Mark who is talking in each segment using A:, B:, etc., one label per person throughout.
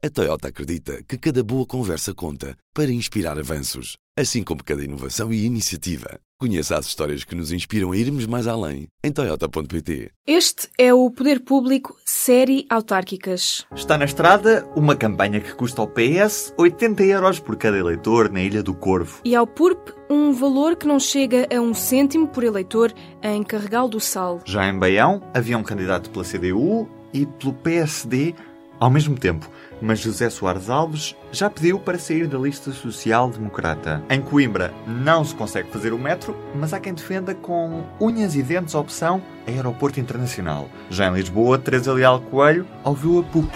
A: A Toyota acredita que cada boa conversa conta para inspirar avanços, assim como cada inovação e iniciativa. Conheça as histórias que nos inspiram a irmos mais além em Toyota.pt.
B: Este é o Poder Público Série Autárquicas.
C: Está na estrada uma campanha que custa ao PS 80 euros por cada eleitor na Ilha do Corvo.
B: E ao PURP, um valor que não chega a um cêntimo por eleitor em Carregal do Sal.
C: Já em Baião, havia um candidato pela CDU e pelo PSD ao mesmo tempo, mas José Soares Alves já pediu para sair da lista social-democrata. Em Coimbra não se consegue fazer o metro, mas há quem defenda com unhas e dentes a opção Aeroporto Internacional. Já em Lisboa, Teresa Leal Coelho ouviu a PUP.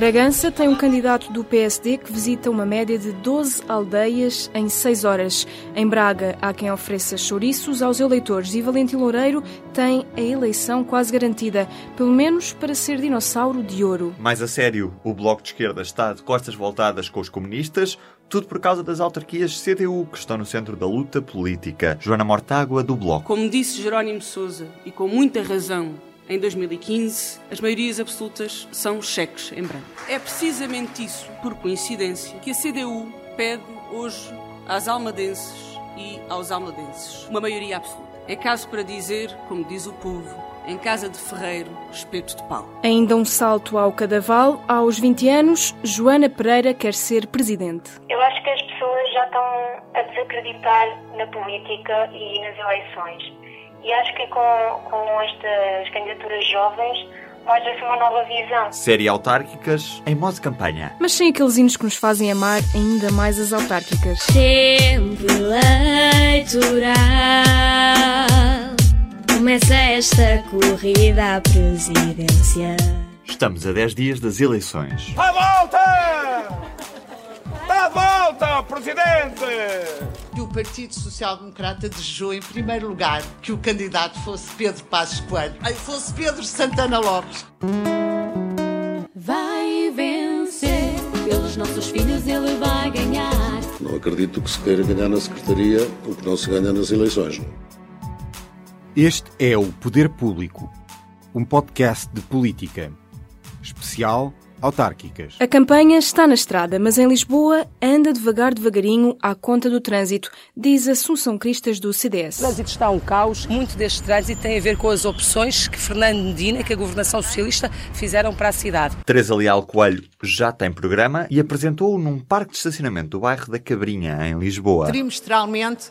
B: Bragança tem um candidato do PSD que visita uma média de 12 aldeias em 6 horas. Em Braga, há quem ofereça chouriços aos eleitores e Valentim Loureiro tem a eleição quase garantida, pelo menos para ser dinossauro de ouro.
C: Mais a sério, o Bloco de Esquerda está de costas voltadas com os comunistas, tudo por causa das autarquias CDU que estão no centro da luta política. Joana Mortágua, do Bloco.
D: Como disse Jerónimo Sousa, e com muita razão, em 2015, as maiorias absolutas são cheques em branco. É precisamente isso, por coincidência, que a CDU pede hoje às almadenses e aos almadenses uma maioria absoluta. É caso para dizer, como diz o povo, em casa de ferreiro, espeto de pau.
B: Ainda um salto ao cadaval. Aos 20 anos, Joana Pereira quer ser presidente.
E: Eu acho que as pessoas já estão a desacreditar na política e nas eleições. E acho que com, com estas candidaturas jovens mostra-se uma nova visão.
C: Série autárquicas em modo campanha.
B: Mas sem aqueles hinos que nos fazem amar ainda mais as autárquicas.
F: Tempo eleitoral Começa esta corrida à presidência
C: Estamos a 10 dias das eleições.
G: À volta! À volta, presidente!
H: E o Partido Social Democrata desejou, em primeiro lugar, que o candidato fosse Pedro Passos Coelho, fosse Pedro Santana Lopes.
I: Vai vencer, pelos nossos filhos ele vai ganhar.
J: Não acredito que se queira ganhar na Secretaria o que não se ganha nas eleições.
K: Este é o Poder Público, um podcast de política. Especial autárquicas.
B: A campanha está na estrada, mas em Lisboa anda devagar, devagarinho, à conta do trânsito, diz Assunção Cristas do CDS.
L: O trânsito está um caos. Muito deste trânsito tem a ver com as opções que Fernando Medina, que a governação socialista, fizeram para a cidade.
C: Teresa Leal Coelho já tem programa e apresentou-o num parque de estacionamento do bairro da Cabrinha, em Lisboa.
H: Trimestralmente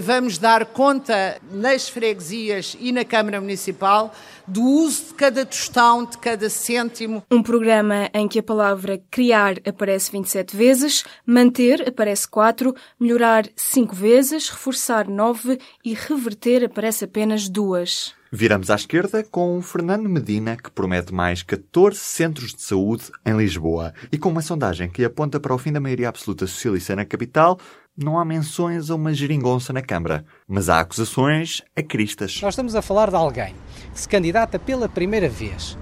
H: vamos dar conta nas freguesias e na Câmara Municipal do uso de cada tostão, de cada cêntimo.
B: Um programa em que a palavra criar aparece 27 vezes, manter aparece 4, melhorar 5 vezes, reforçar 9 e reverter aparece apenas 2.
C: Viramos à esquerda com o Fernando Medina, que promete mais 14 centros de saúde em Lisboa. E com uma sondagem que aponta para o fim da maioria absoluta socialista na capital, não há menções a uma geringonça na Câmara, mas há acusações a cristas.
M: Nós estamos a falar de alguém que se candidata pela primeira vez,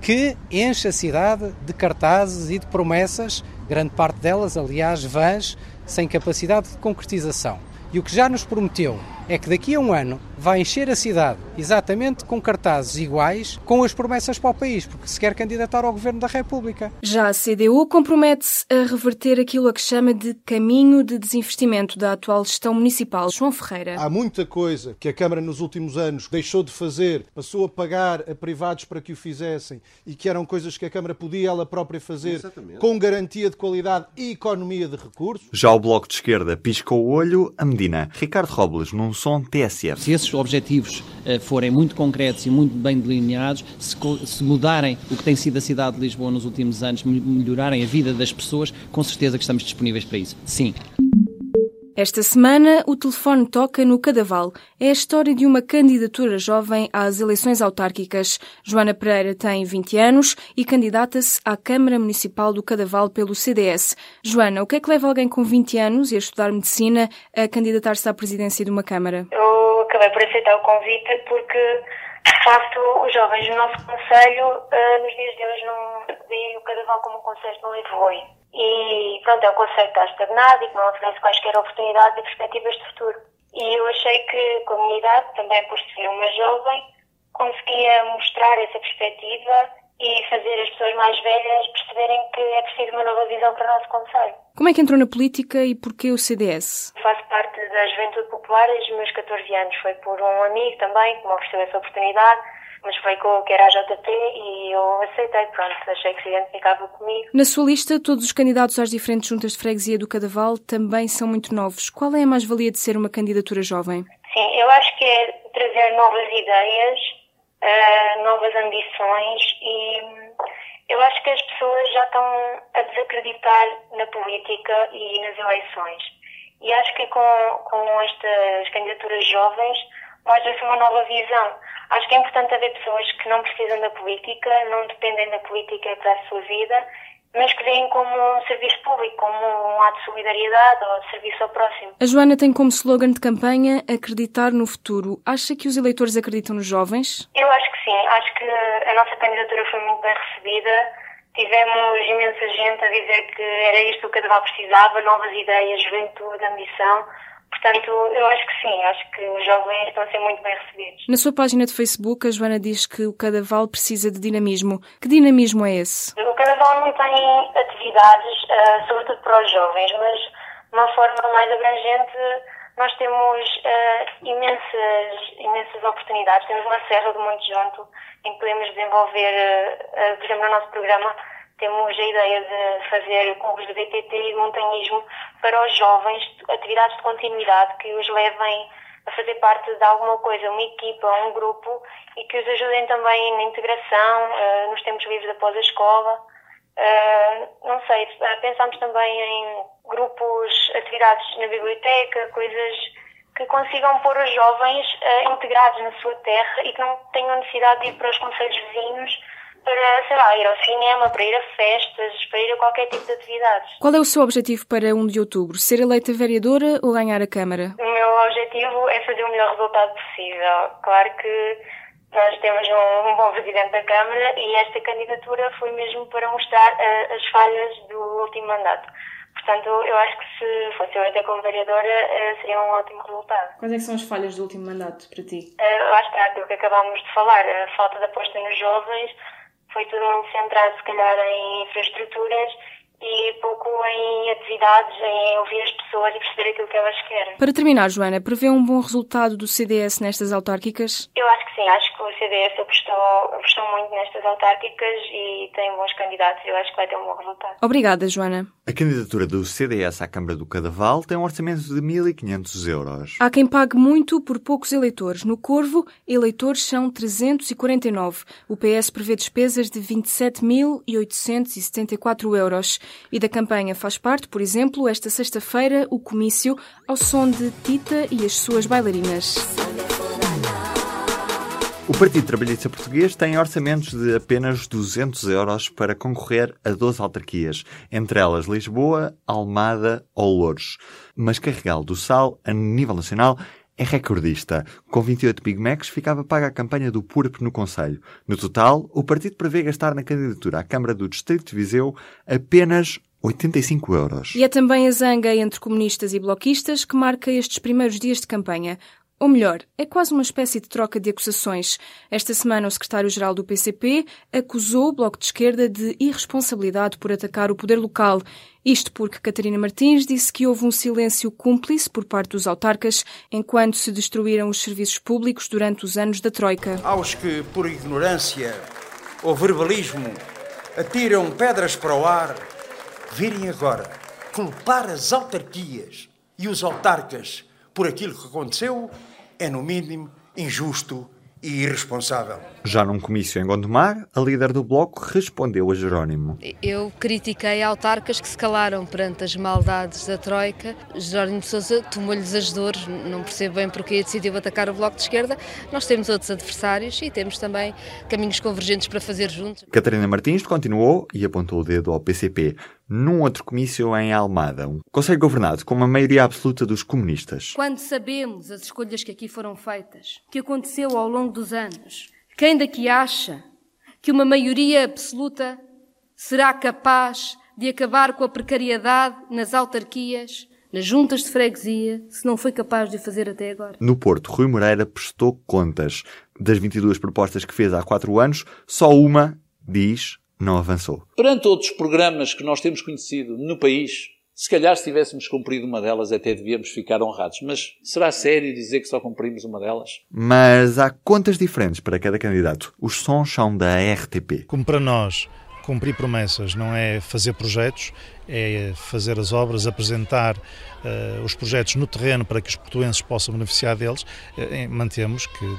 M: que enche a cidade de cartazes e de promessas, grande parte delas, aliás, vãs, sem capacidade de concretização. E o que já nos prometeu é que daqui a um ano vai encher a cidade exatamente com cartazes iguais com as promessas para o país, porque se quer candidatar ao Governo da República.
B: Já a CDU compromete-se a reverter aquilo a que chama de caminho de desinvestimento da atual gestão municipal. João Ferreira.
N: Há muita coisa que a Câmara nos últimos anos deixou de fazer, passou a pagar a privados para que o fizessem e que eram coisas que a Câmara podia ela própria fazer Exatamente. com garantia de qualidade e economia de recursos.
C: Já o Bloco de Esquerda piscou o olho a Medina. Ricardo Robles, num som TSF.
O: Se esses objetivos uh, forem muito concretos e muito bem delineados, se, se, mudarem o que tem sido a cidade de Lisboa nos últimos anos, melhorarem a vida das pessoas, com certeza que estamos disponíveis para isso. Sim.
B: Esta semana, o telefone toca no Cadaval. É a história de uma candidatura jovem às eleições autárquicas. Joana Pereira tem 20 anos e candidata-se à Câmara Municipal do Cadaval pelo CDS. Joana, o que é que leva alguém com 20 anos e a estudar medicina a candidatar-se à presidência de uma Câmara?
E: Eu acabei por aceitar o convite porque, de facto, os jovens do nosso Conselho, nos dias de hoje, não veem o Cadaval como um Conselho não evolui e pronto, é um conceito que está estagnado e que não oferece quaisquer oportunidades e perspectivas de futuro. E eu achei que a comunidade, também por ser uma jovem, conseguia mostrar essa perspectiva e fazer as pessoas mais velhas perceberem que é preciso uma nova visão para o nosso Conselho.
B: Como é que entrou na política e porquê o CDS?
E: Faço parte da Juventude Popular desde os meus 14 anos. Foi por um amigo também que me ofereceu essa oportunidade, mas foi com o que era a JP e eu aceitei, pronto, achei que se identificava comigo.
B: Na sua lista, todos os candidatos às diferentes juntas de freguesia do Cadaval também são muito novos. Qual é a mais-valia de ser uma candidatura jovem?
E: Sim, eu acho que é trazer novas ideias, uh, novas ambições e eu acho que as pessoas já estão a desacreditar na política e nas eleições. E acho que com, com estas candidaturas jovens mostra-se uma nova visão. Acho que é importante haver pessoas que não precisam da política, não dependem da política para a sua vida mas que veem como um serviço público, como um ato de solidariedade ou de serviço ao próximo.
B: A Joana tem como slogan de campanha acreditar no futuro. Acha que os eleitores acreditam nos jovens?
E: Eu acho que sim. Acho que a nossa candidatura foi muito bem recebida. Tivemos imensa gente a dizer que era isto que o Cadaval precisava, novas ideias, juventude, ambição. Portanto, eu acho que sim, acho que os jovens estão a ser muito bem recebidos.
B: Na sua página de Facebook, a Joana diz que o Cadaval precisa de dinamismo. Que dinamismo é esse?
E: O Cadaval não tem atividades, uh, sobretudo para os jovens, mas de uma forma mais abrangente, nós temos uh, imensas, imensas oportunidades. Temos uma Serra do Monte Junto em que podemos desenvolver, uh, por exemplo, no nosso programa, temos a ideia de fazer clubes de BTT e de montanhismo para os jovens, atividades de continuidade que os levem a fazer parte de alguma coisa, uma equipa, um grupo e que os ajudem também na integração, uh, nos tempos livres após a escola. Uh, não sei, uh, pensamos também em grupos, atividades na biblioteca, coisas que consigam pôr os jovens integrados na sua terra e que não tenham necessidade de ir para os conselhos vizinhos para, sei lá, ir ao cinema, para ir a festas, para ir a qualquer tipo de atividades.
B: Qual é o seu objetivo para 1 de outubro? Ser eleita vereadora ou ganhar a Câmara?
E: O meu objetivo é fazer o melhor resultado possível. Claro que nós temos um, um bom presidente da Câmara e esta candidatura foi mesmo para mostrar uh, as falhas do último mandato. Portanto, eu acho que se fosse eleita como vereadora, uh, seria um ótimo resultado.
B: Quais é são as falhas do último mandato para ti?
E: Uh, lá está, aquilo que acabámos de falar, a falta de aposta nos jovens, foi tudo muito centrado, se calhar, em infraestruturas pouco em atividades, em ouvir as pessoas e perceber aquilo que elas querem.
B: Para terminar, Joana, prevê um bom resultado do CDS nestas autárquicas?
E: Eu acho que sim, acho que o CDS apostou, apostou muito nestas autárquicas e tem bons candidatos e eu acho que vai ter um bom resultado.
B: Obrigada, Joana.
C: A candidatura do CDS à Câmara do Cadaval tem um orçamento de 1.500 euros.
B: Há quem pague muito por poucos eleitores. No Corvo, eleitores são 349. O PS prevê despesas de 27.874 euros. E da campanha faz parte, por exemplo, esta sexta-feira, o comício ao som de Tita e as suas bailarinas.
C: O Partido Trabalhista Português tem orçamentos de apenas 200 euros para concorrer a 12 autarquias, entre elas Lisboa, Almada ou Louros. Mas Carregal do Sal, a nível nacional, é recordista. Com 28 Big Macs ficava paga a campanha do PURP no Conselho. No total, o partido prevê gastar na candidatura à Câmara do Distrito de Viseu apenas 85 euros.
B: E é também a zanga entre comunistas e bloquistas que marca estes primeiros dias de campanha. Ou melhor, é quase uma espécie de troca de acusações. Esta semana, o secretário-geral do PCP acusou o Bloco de Esquerda de irresponsabilidade por atacar o poder local. Isto porque Catarina Martins disse que houve um silêncio cúmplice por parte dos autarcas enquanto se destruíram os serviços públicos durante os anos da Troika.
P: Aos que, por ignorância ou verbalismo, atiram pedras para o ar, virem agora culpar as autarquias e os autarcas por aquilo que aconteceu é, no mínimo, injusto e irresponsável.
C: Já num comício em Gondomar, a líder do Bloco respondeu a Jerónimo.
L: Eu critiquei autarcas que se calaram perante as maldades da Troika. Jerónimo de Sousa tomou-lhes as dores, não percebo bem porque decidiu atacar o Bloco de Esquerda. Nós temos outros adversários e temos também caminhos convergentes para fazer juntos.
C: Catarina Martins continuou e apontou o dedo ao PCP num outro comício em Almada, um conselho governado com uma maioria absoluta dos comunistas.
Q: Quando sabemos as escolhas que aqui foram feitas, o que aconteceu ao longo dos anos, quem daqui acha que uma maioria absoluta será capaz de acabar com a precariedade nas autarquias, nas juntas de freguesia, se não foi capaz de o fazer até agora?
C: No Porto, Rui Moreira prestou contas. Das 22 propostas que fez há quatro anos, só uma, diz, não avançou.
R: Perante outros programas que nós temos conhecido no país, se calhar se tivéssemos cumprido uma delas até devíamos ficar honrados. Mas será sério dizer que só cumprimos uma delas?
C: Mas há contas diferentes para cada candidato. Os sons são da RTP.
N: Como para nós, cumprir promessas não é fazer projetos, é fazer as obras, apresentar uh, os projetos no terreno para que os portuenses possam beneficiar deles. Uh, mantemos que,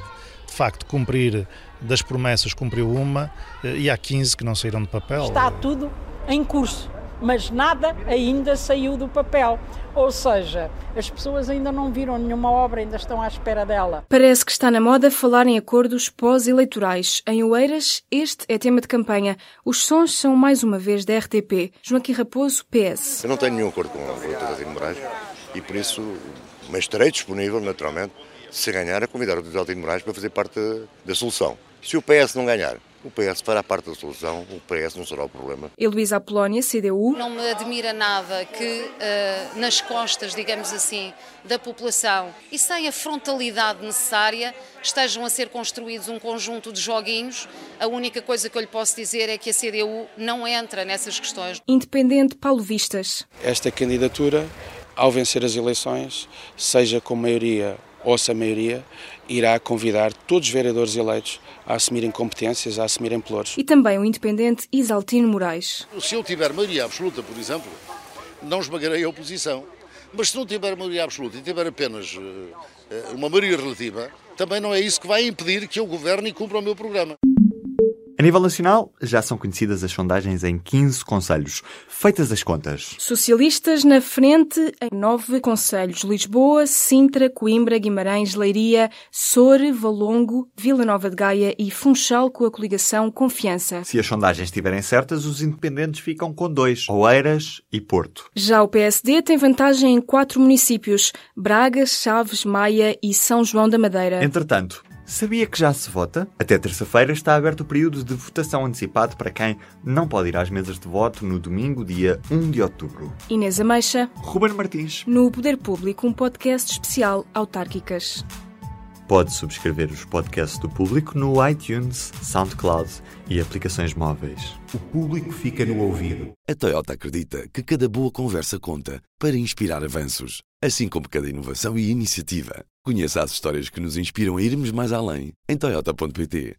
N: de facto, cumprir das promessas cumpriu uma uh, e há 15 que não saíram de papel.
S: Está tudo em curso mas nada ainda saiu do papel. Ou seja, as pessoas ainda não viram nenhuma obra, ainda estão à espera dela.
B: Parece que está na moda falar em acordos pós-eleitorais. Em Oeiras, este é tema de campanha. Os sons são mais uma vez da RTP. Joaquim Raposo, PS.
J: Eu não tenho nenhum acordo com a doutora de Moraes e por isso, mas estarei disponível, naturalmente, se ganhar, a convidar o Dr. Altino Moraes para fazer parte da solução. Se o PS não ganhar, o PS fará parte da solução, o PS não será o problema.
B: Heloísa Apolónia, CDU.
T: Não me admira nada que uh, nas costas, digamos assim, da população e sem a frontalidade necessária estejam a ser construídos um conjunto de joguinhos. A única coisa que eu lhe posso dizer é que a CDU não entra nessas questões.
B: Independente Paulo Vistas.
U: Esta candidatura, ao vencer as eleições, seja com maioria ou se a maioria, irá convidar todos os vereadores eleitos a assumirem competências, a assumirem pelouros.
B: E também o independente Isaltino Moraes.
J: Se eu tiver maioria absoluta, por exemplo, não esmagarei a oposição. Mas se não tiver maioria absoluta e tiver apenas uh, uma maioria relativa, também não é isso que vai impedir que eu governe e cumpra o meu programa.
C: A nível nacional, já são conhecidas as sondagens em 15 conselhos. Feitas as contas.
B: Socialistas na frente em nove conselhos: Lisboa, Sintra, Coimbra, Guimarães, Leiria, Soure, Valongo, Vila Nova de Gaia e Funchal com a coligação Confiança.
C: Se as sondagens estiverem certas, os independentes ficam com dois: Oeiras e Porto.
B: Já o PSD tem vantagem em quatro municípios: Braga, Chaves, Maia e São João da Madeira.
C: Entretanto, Sabia que já se vota? Até terça-feira está aberto o período de votação antecipado para quem não pode ir às mesas de voto no domingo, dia 1 de outubro.
B: Inês Ameixa.
C: Ruben Martins.
B: No Poder Público, um podcast especial Autárquicas.
C: Pode subscrever os podcasts do Público no iTunes, SoundCloud e aplicações móveis.
K: O público fica no ouvido.
A: A Toyota acredita que cada boa conversa conta para inspirar avanços, assim como cada inovação e iniciativa. Conheça as histórias que nos inspiram a irmos mais além em Toyota.pt.